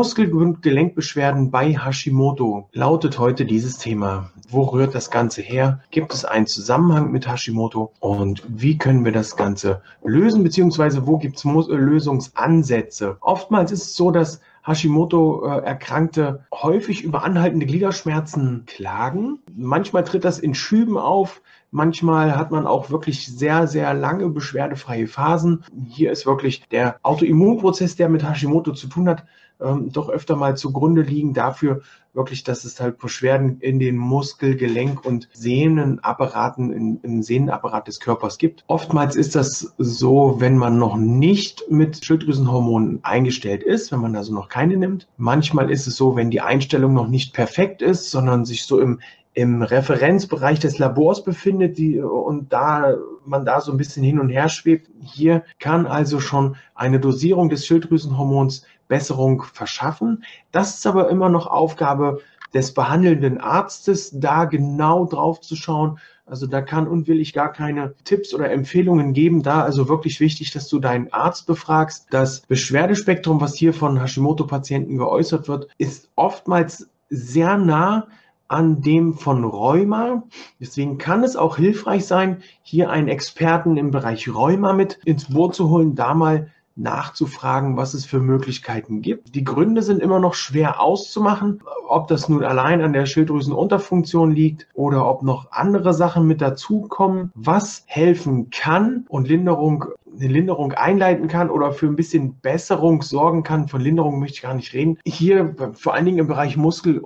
Muskel- und Gelenkbeschwerden bei Hashimoto lautet heute dieses Thema. Wo rührt das Ganze her? Gibt es einen Zusammenhang mit Hashimoto? Und wie können wir das Ganze lösen? Beziehungsweise wo gibt es Lösungsansätze? Oftmals ist es so, dass Hashimoto-Erkrankte häufig über anhaltende Gliederschmerzen klagen. Manchmal tritt das in Schüben auf. Manchmal hat man auch wirklich sehr, sehr lange beschwerdefreie Phasen. Hier ist wirklich der Autoimmunprozess, der mit Hashimoto zu tun hat, ähm, doch öfter mal zugrunde liegen dafür wirklich, dass es halt Beschwerden in den Muskel-, Gelenk- und Sehnenapparaten, in, im Sehnenapparat des Körpers gibt. Oftmals ist das so, wenn man noch nicht mit Schilddrüsenhormonen eingestellt ist, wenn man also noch keine nimmt. Manchmal ist es so, wenn die Einstellung noch nicht perfekt ist, sondern sich so im im Referenzbereich des Labors befindet die, und da man da so ein bisschen hin und her schwebt. Hier kann also schon eine Dosierung des Schilddrüsenhormons Besserung verschaffen. Das ist aber immer noch Aufgabe des behandelnden Arztes, da genau drauf zu schauen. Also da kann und will ich gar keine Tipps oder Empfehlungen geben. Da also wirklich wichtig, dass du deinen Arzt befragst. Das Beschwerdespektrum, was hier von Hashimoto-Patienten geäußert wird, ist oftmals sehr nah an dem von Rheuma. Deswegen kann es auch hilfreich sein, hier einen Experten im Bereich Rheuma mit ins Boot zu holen, da mal nachzufragen, was es für Möglichkeiten gibt. Die Gründe sind immer noch schwer auszumachen, ob das nun allein an der Schilddrüsenunterfunktion liegt oder ob noch andere Sachen mit dazukommen, was helfen kann und Linderung eine Linderung einleiten kann oder für ein bisschen Besserung sorgen kann. Von Linderung möchte ich gar nicht reden. Hier vor allen Dingen im Bereich Muskel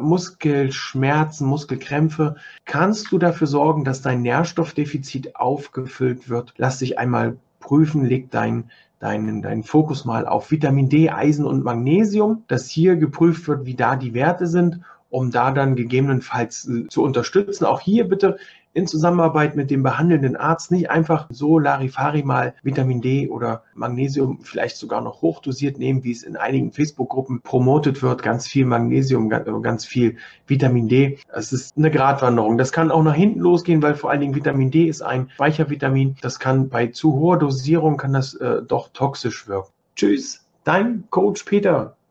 Muskelschmerzen, Muskelkrämpfe, kannst du dafür sorgen, dass dein Nährstoffdefizit aufgefüllt wird. Lass dich einmal prüfen, leg dein deinen, deinen Fokus mal auf Vitamin D, Eisen und Magnesium, dass hier geprüft wird, wie da die Werte sind, um da dann gegebenenfalls äh, zu unterstützen. Auch hier bitte in Zusammenarbeit mit dem behandelnden Arzt nicht einfach so Larifari mal Vitamin D oder Magnesium vielleicht sogar noch hochdosiert nehmen, wie es in einigen Facebook-Gruppen promotet wird. Ganz viel Magnesium, ganz viel Vitamin D. Es ist eine Gratwanderung. Das kann auch nach hinten losgehen, weil vor allen Dingen Vitamin D ist ein Speichervitamin. Das kann bei zu hoher Dosierung kann das äh, doch toxisch wirken. Tschüss, dein Coach Peter.